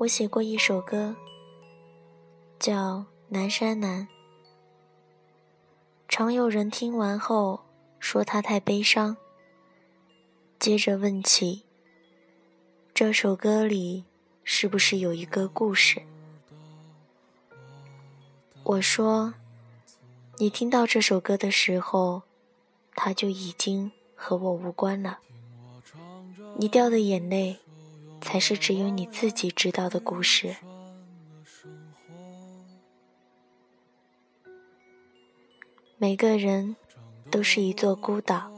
我写过一首歌，叫《南山南》，常有人听完后说它太悲伤，接着问起这首歌里是不是有一个故事。我说，你听到这首歌的时候，它就已经和我无关了。你掉的眼泪。才是只有你自己知道的故事。每个人都是一座孤岛，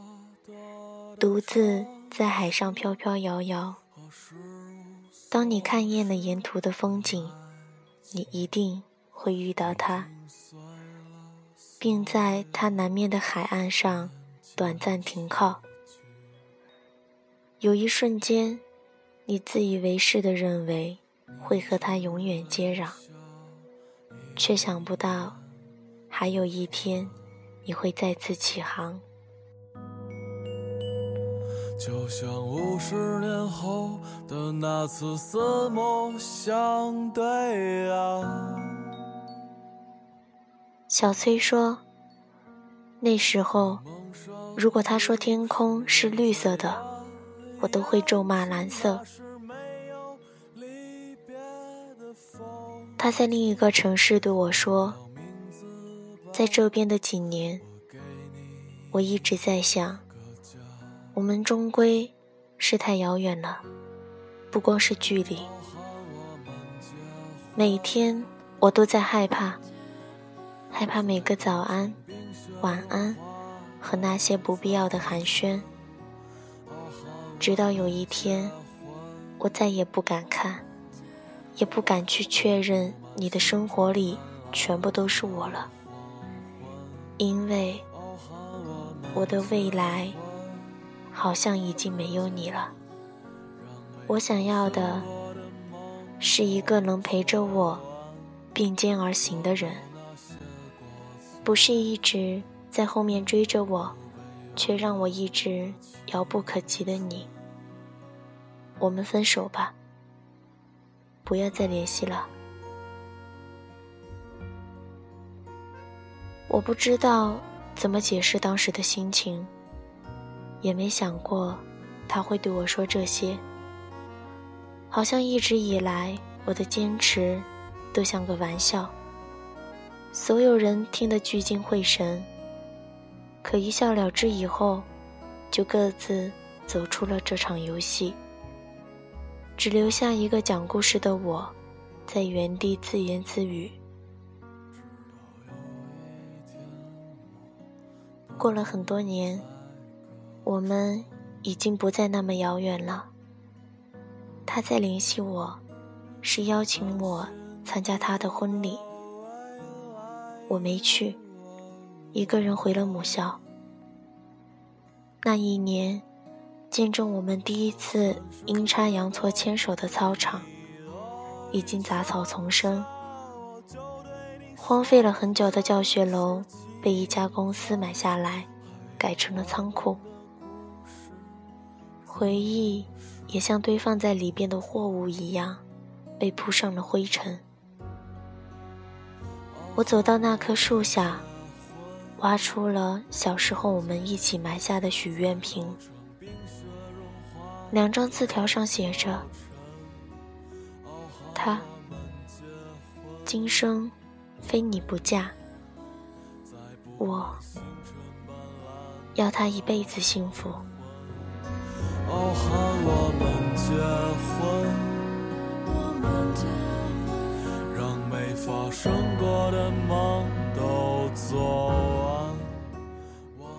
独自在海上飘飘摇摇。当你看厌了沿途的风景，你一定会遇到他，并在他南面的海岸上短暂停靠。有一瞬间。你自以为是的认为会和他永远接壤，却想不到，还有一天你会再次起航。就像五十年后的那次四目相对啊。小崔说：“那时候，如果他说天空是绿色的。”我都会咒骂蓝色。他在另一个城市对我说：“在这边的几年，我一直在想，我们终归是太遥远了，不光是距离。每天我都在害怕，害怕每个早安、晚安和那些不必要的寒暄。”直到有一天，我再也不敢看，也不敢去确认你的生活里全部都是我了，因为我的未来好像已经没有你了。我想要的是一个能陪着我并肩而行的人，不是一直在后面追着我，却让我一直遥不可及的你。我们分手吧，不要再联系了。我不知道怎么解释当时的心情，也没想过他会对我说这些。好像一直以来我的坚持都像个玩笑，所有人听得聚精会神。可一笑了之以后，就各自走出了这场游戏。只留下一个讲故事的我，在原地自言自语。过了很多年，我们已经不再那么遥远了。他在联系我，是邀请我参加他的婚礼。我没去，一个人回了母校。那一年。见证我们第一次阴差阳错牵手的操场，已经杂草丛生。荒废了很久的教学楼被一家公司买下来，改成了仓库。回忆也像堆放在里边的货物一样，被铺上了灰尘。我走到那棵树下，挖出了小时候我们一起埋下的许愿瓶。两张字条上写着：“他今生非你不嫁，我要他一辈子幸福。”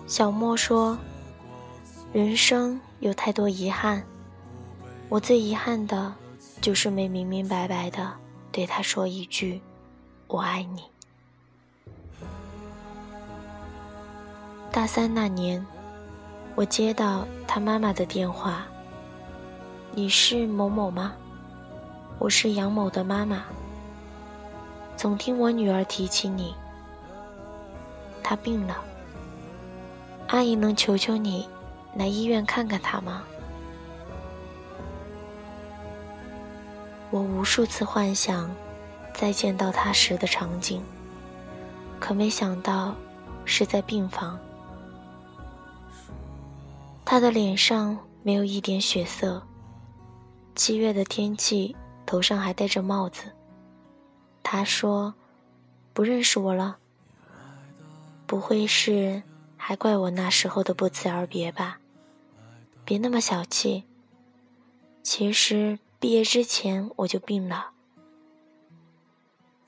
小莫说。人生有太多遗憾，我最遗憾的，就是没明明白白的对他说一句“我爱你”。大三那年，我接到他妈妈的电话：“你是某某吗？我是杨某的妈妈。总听我女儿提起你，她病了，阿姨能求求你？”来医院看看他吗？我无数次幻想再见到他时的场景，可没想到是在病房。他的脸上没有一点血色。七月的天气，头上还戴着帽子。他说：“不认识我了。”不会是还怪我那时候的不辞而别吧？别那么小气。其实毕业之前我就病了，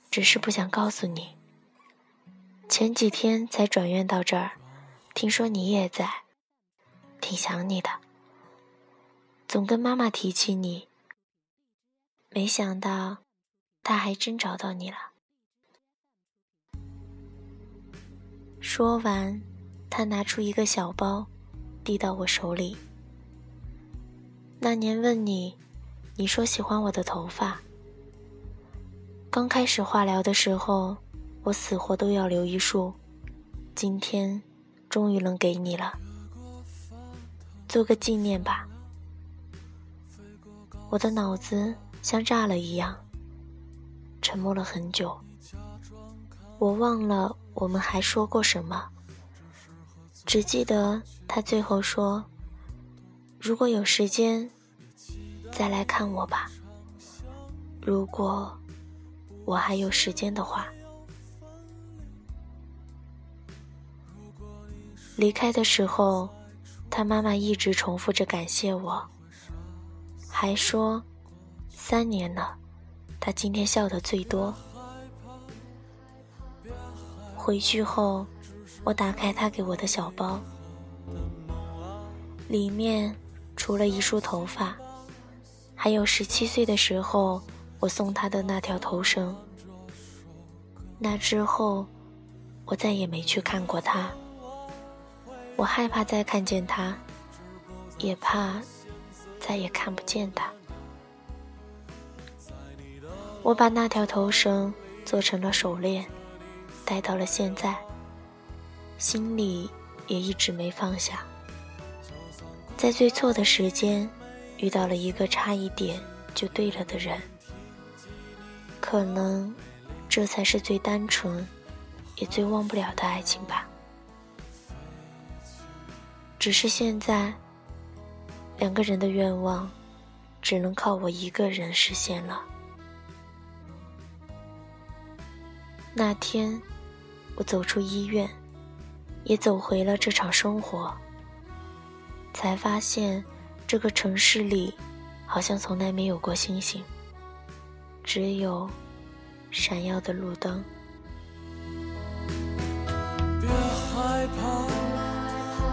只是不想告诉你。前几天才转院到这儿，听说你也在，挺想你的。总跟妈妈提起你，没想到她还真找到你了。说完，他拿出一个小包，递到我手里。那年问你，你说喜欢我的头发。刚开始化疗的时候，我死活都要留一束。今天，终于能给你了，做个纪念吧。我的脑子像炸了一样，沉默了很久。我忘了我们还说过什么，只记得他最后说。如果有时间，再来看我吧。如果我还有时间的话，离开的时候，他妈妈一直重复着感谢我，还说三年了，他今天笑的最多。回去后，我打开他给我的小包，里面。除了一束头发，还有十七岁的时候我送他的那条头绳。那之后，我再也没去看过他。我害怕再看见他，也怕再也看不见他。我把那条头绳做成了手链，戴到了现在，心里也一直没放下。在最错的时间，遇到了一个差一点就对了的人，可能这才是最单纯，也最忘不了的爱情吧。只是现在，两个人的愿望，只能靠我一个人实现了。那天，我走出医院，也走回了这场生活。才发现，这个城市里好像从来没有过星星，只有闪耀的路灯。别害怕，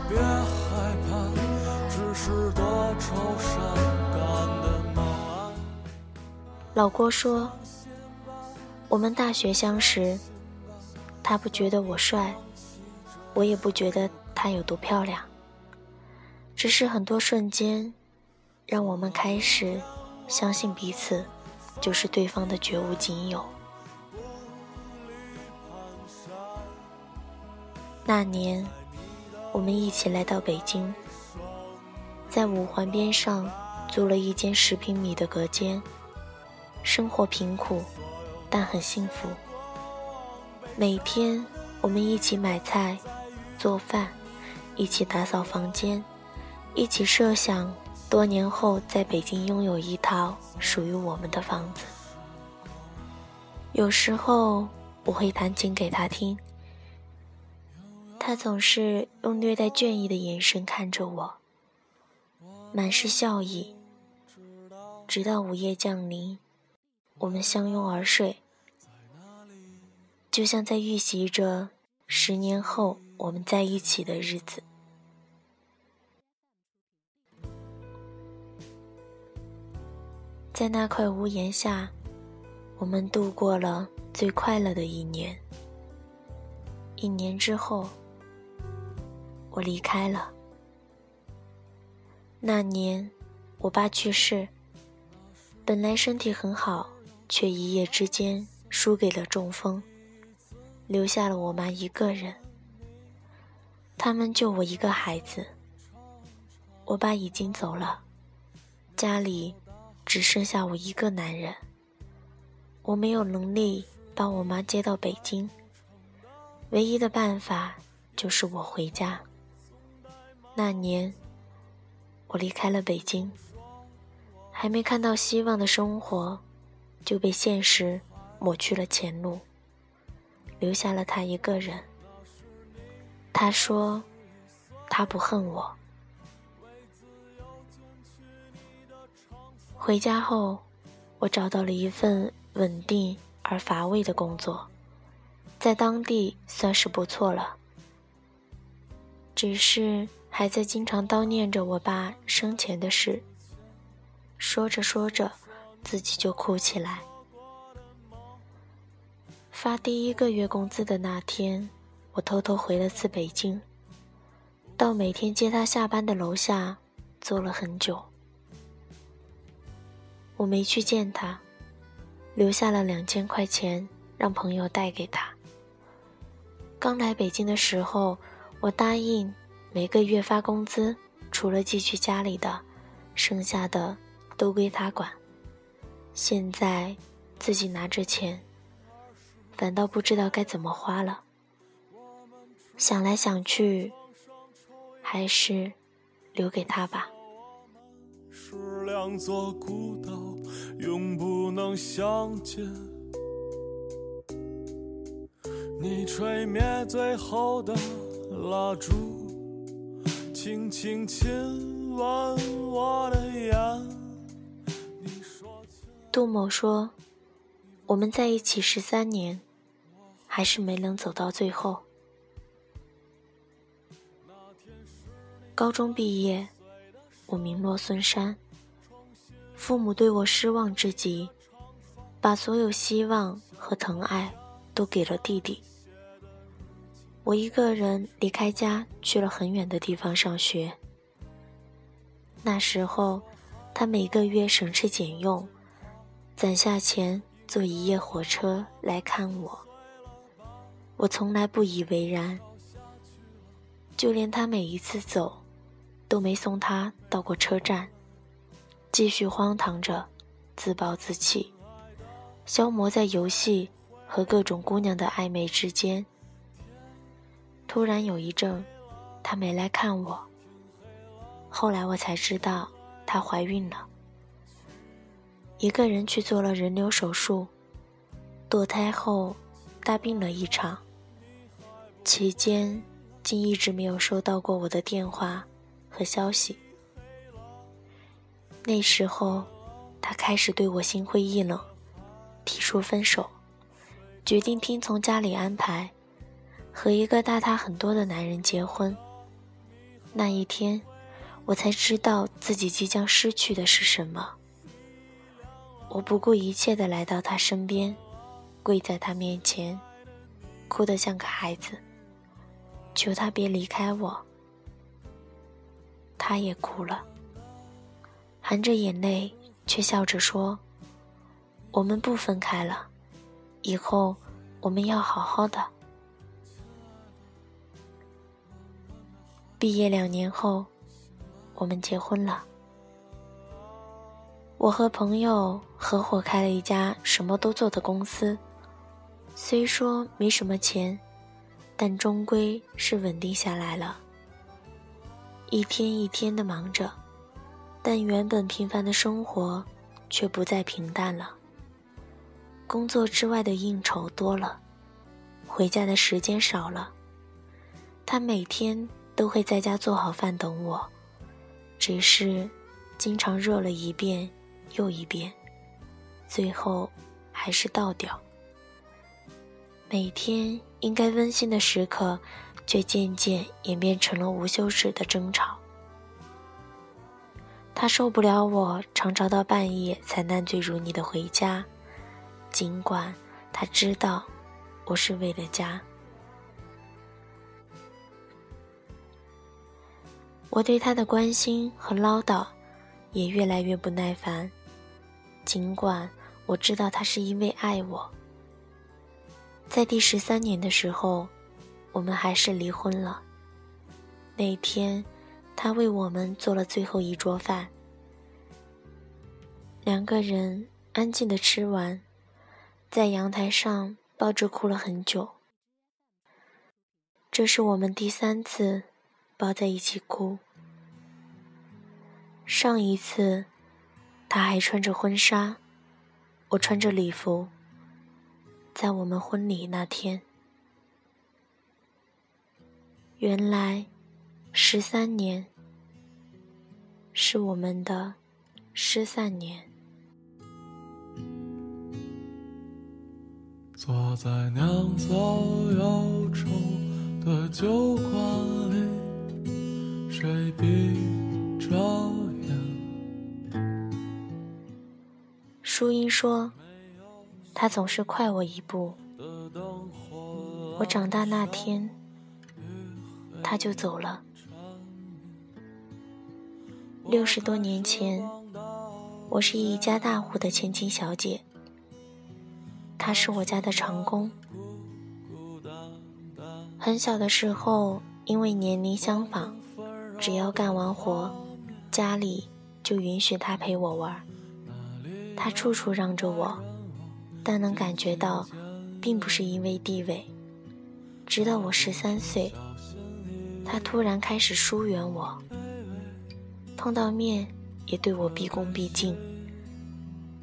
别害怕，只是多愁善感的梦。老郭说，我们大学相识，他不觉得我帅，我也不觉得他有多漂亮。只是很多瞬间，让我们开始相信彼此就是对方的绝无仅有。那年，我们一起来到北京，在五环边上租了一间十平米的隔间，生活贫苦，但很幸福。每天，我们一起买菜、做饭，一起打扫房间。一起设想多年后在北京拥有一套属于我们的房子。有时候我会弹琴给他听，他总是用略带倦意的眼神看着我，满是笑意。直到午夜降临，我们相拥而睡，就像在预习着十年后我们在一起的日子。在那块屋檐下，我们度过了最快乐的一年。一年之后，我离开了。那年，我爸去世，本来身体很好，却一夜之间输给了中风，留下了我妈一个人。他们就我一个孩子。我爸已经走了，家里。只剩下我一个男人，我没有能力把我妈接到北京，唯一的办法就是我回家。那年，我离开了北京，还没看到希望的生活，就被现实抹去了前路，留下了他一个人。他说，他不恨我。回家后，我找到了一份稳定而乏味的工作，在当地算是不错了。只是还在经常叨念着我爸生前的事，说着说着，自己就哭起来。发第一个月工资的那天，我偷偷回了次北京，到每天接他下班的楼下坐了很久。我没去见他，留下了两千块钱让朋友带给他。刚来北京的时候，我答应每个月发工资，除了寄去家里的，剩下的都归他管。现在自己拿着钱，反倒不知道该怎么花了。想来想去，还是留给他吧。永不能相见。你吹灭最后的蜡烛，轻轻亲吻我的眼。你说杜某说：“我们在一起十三年，还是没能走到最后。高中毕业。”我名落孙山，父母对我失望至极，把所有希望和疼爱都给了弟弟。我一个人离开家，去了很远的地方上学。那时候，他每个月省吃俭用，攒下钱坐一夜火车来看我。我从来不以为然，就连他每一次走。都没送他到过车站，继续荒唐着，自暴自弃，消磨在游戏和各种姑娘的暧昧之间。突然有一阵，他没来看我。后来我才知道，她怀孕了，一个人去做了人流手术，堕胎后大病了一场，期间竟一直没有收到过我的电话。和消息。那时候，他开始对我心灰意冷，提出分手，决定听从家里安排，和一个大他很多的男人结婚。那一天，我才知道自己即将失去的是什么。我不顾一切的来到他身边，跪在他面前，哭得像个孩子，求他别离开我。他也哭了，含着眼泪，却笑着说：“我们不分开了，以后我们要好好的。”毕业两年后，我们结婚了。我和朋友合伙开了一家什么都做的公司，虽说没什么钱，但终归是稳定下来了。一天一天的忙着，但原本平凡的生活却不再平淡了。工作之外的应酬多了，回家的时间少了。他每天都会在家做好饭等我，只是经常热了一遍又一遍，最后还是倒掉。每天应该温馨的时刻。却渐渐演变成了无休止的争吵。他受不了我常常到半夜才烂醉如泥的回家，尽管他知道我是为了家。我对他的关心和唠叨也越来越不耐烦，尽管我知道他是因为爱我。在第十三年的时候。我们还是离婚了。那天，他为我们做了最后一桌饭。两个人安静的吃完，在阳台上抱着哭了很久。这是我们第三次抱在一起哭。上一次，他还穿着婚纱，我穿着礼服，在我们婚礼那天。原来，十三年是我们的失散年。坐在酿造忧愁的酒馆里，谁闭着眼？淑英说：“他总是快我一步。”我长大那天，他就走了。六十多年前，我是一家大户的千金小姐，他是我家的长工。很小的时候，因为年龄相仿，只要干完活，家里就允许他陪我玩。他处处让着我，但能感觉到，并不是因为地位。直到我十三岁，他突然开始疏远我，碰到面也对我毕恭毕敬。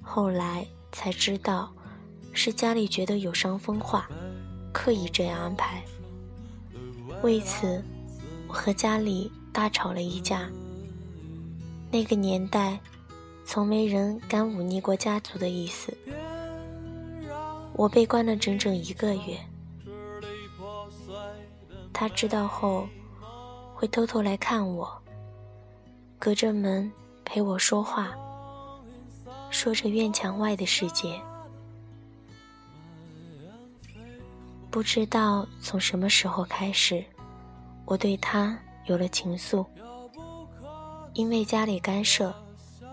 后来才知道，是家里觉得有伤风化，刻意这样安排。为此，我和家里大吵了一架。那个年代，从没人敢忤逆过家族的意思。我被关了整整一个月。他知道后，会偷偷来看我，隔着门陪我说话，说着院墙外的世界。不知道从什么时候开始，我对他有了情愫。因为家里干涉，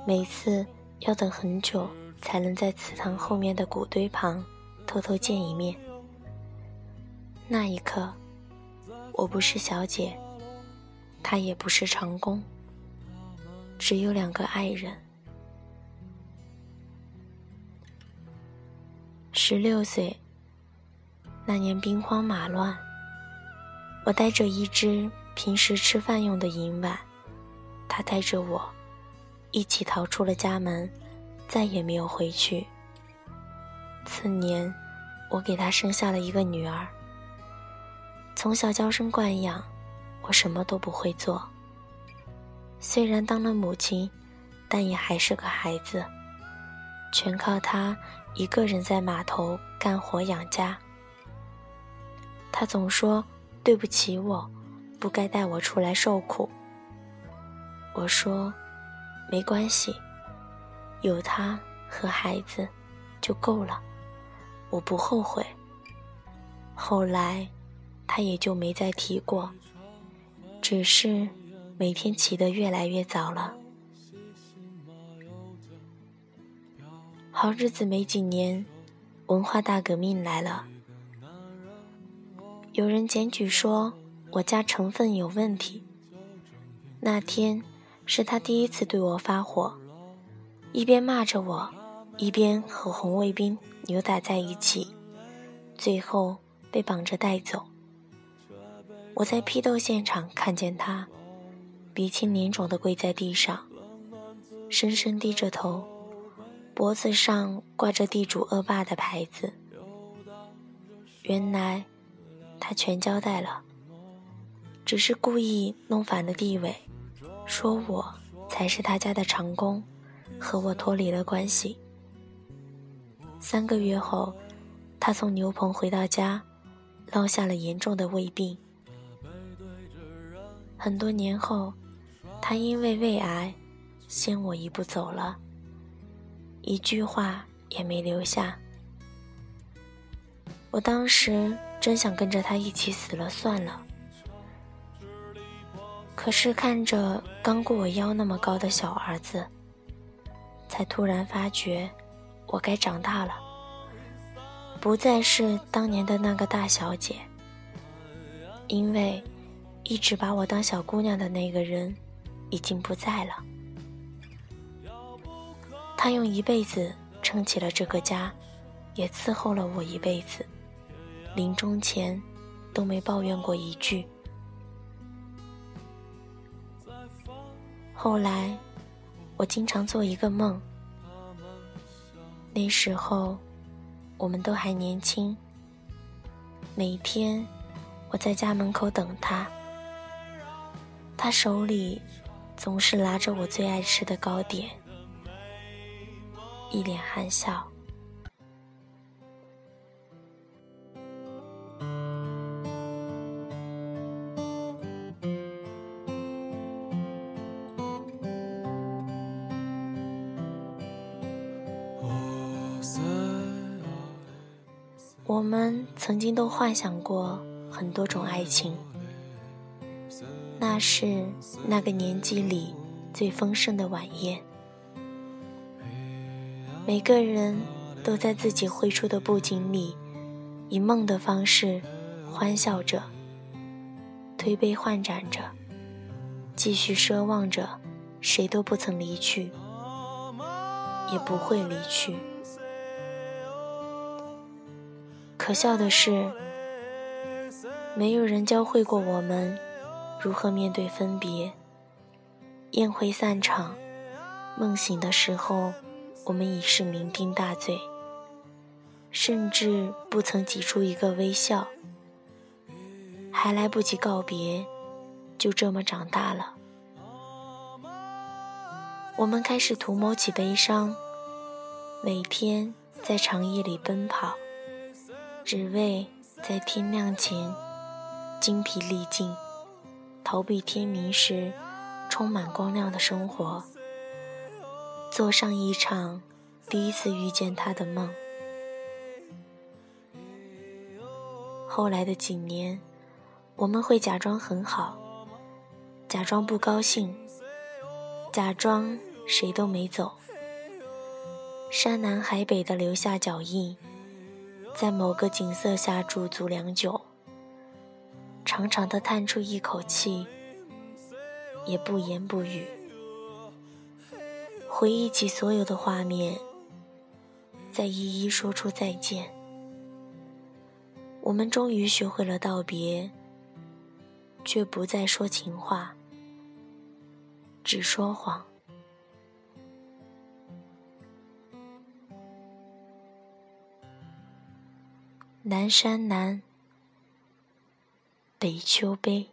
每次要等很久才能在祠堂后面的谷堆旁偷偷见一面。那一刻，我不是小姐，他也不是长工，只有两个爱人。十六岁。那年兵荒马乱，我带着一只平时吃饭用的银碗，他带着我，一起逃出了家门，再也没有回去。次年，我给他生下了一个女儿。从小娇生惯养，我什么都不会做。虽然当了母亲，但也还是个孩子，全靠他一个人在码头干活养家。他总说对不起我，不该带我出来受苦。我说没关系，有他和孩子就够了，我不后悔。后来他也就没再提过，只是每天起得越来越早了。好日子没几年，文化大革命来了。有人检举说我家成分有问题。那天是他第一次对我发火，一边骂着我，一边和红卫兵扭打在一起，最后被绑着带走。我在批斗现场看见他鼻青脸肿地跪在地上，深深低着头，脖子上挂着地主恶霸的牌子。原来。他全交代了，只是故意弄反了地位，说我才是他家的长工，和我脱离了关系。三个月后，他从牛棚回到家，落下了严重的胃病。很多年后，他因为胃癌，先我一步走了，一句话也没留下。我当时。真想跟着他一起死了算了，可是看着刚过我腰那么高的小儿子，才突然发觉，我该长大了，不再是当年的那个大小姐，因为一直把我当小姑娘的那个人，已经不在了。他用一辈子撑起了这个家，也伺候了我一辈子，临终前都没抱怨过一句。后来，我经常做一个梦，那时候我们都还年轻。每天，我在家门口等他，他手里总是拿着我最爱吃的糕点，一脸憨笑。我们曾经都幻想过很多种爱情，那是那个年纪里最丰盛的晚宴。每个人都在自己绘出的布景里，以梦的方式欢笑着，推杯换盏着，继续奢望着，谁都不曾离去，也不会离去。可笑的是，没有人教会过我们如何面对分别。宴会散场，梦醒的时候，我们已是酩酊大醉，甚至不曾挤出一个微笑，还来不及告别，就这么长大了。我们开始图谋起悲伤，每天在长夜里奔跑。只为在天亮前精疲力尽，逃避天明时充满光亮的生活，做上一场第一次遇见他的梦。后来的几年，我们会假装很好，假装不高兴，假装谁都没走，山南海北的留下脚印。在某个景色下驻足良久，长长的叹出一口气，也不言不语，回忆起所有的画面，再一一说出再见。我们终于学会了道别，却不再说情话，只说谎。南山南，北丘碑。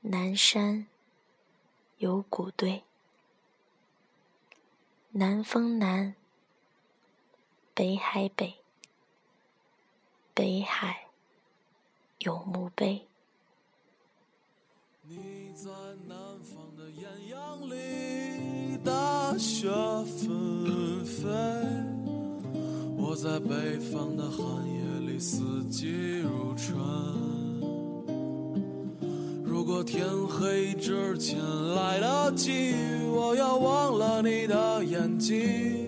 南山有古堆，南风南，北海北，北海有墓碑。你在南方的艳阳里，大雪纷飞。我在北方的寒夜，四季如春。如果天黑之前来得及，我要忘了你的眼睛，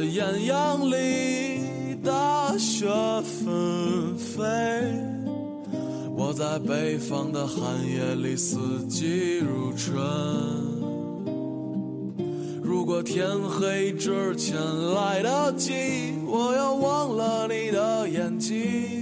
的艳阳里，大雪纷飞；我在北方的寒夜里，四季如春。如果天黑之前来得及，我要忘了你的眼睛。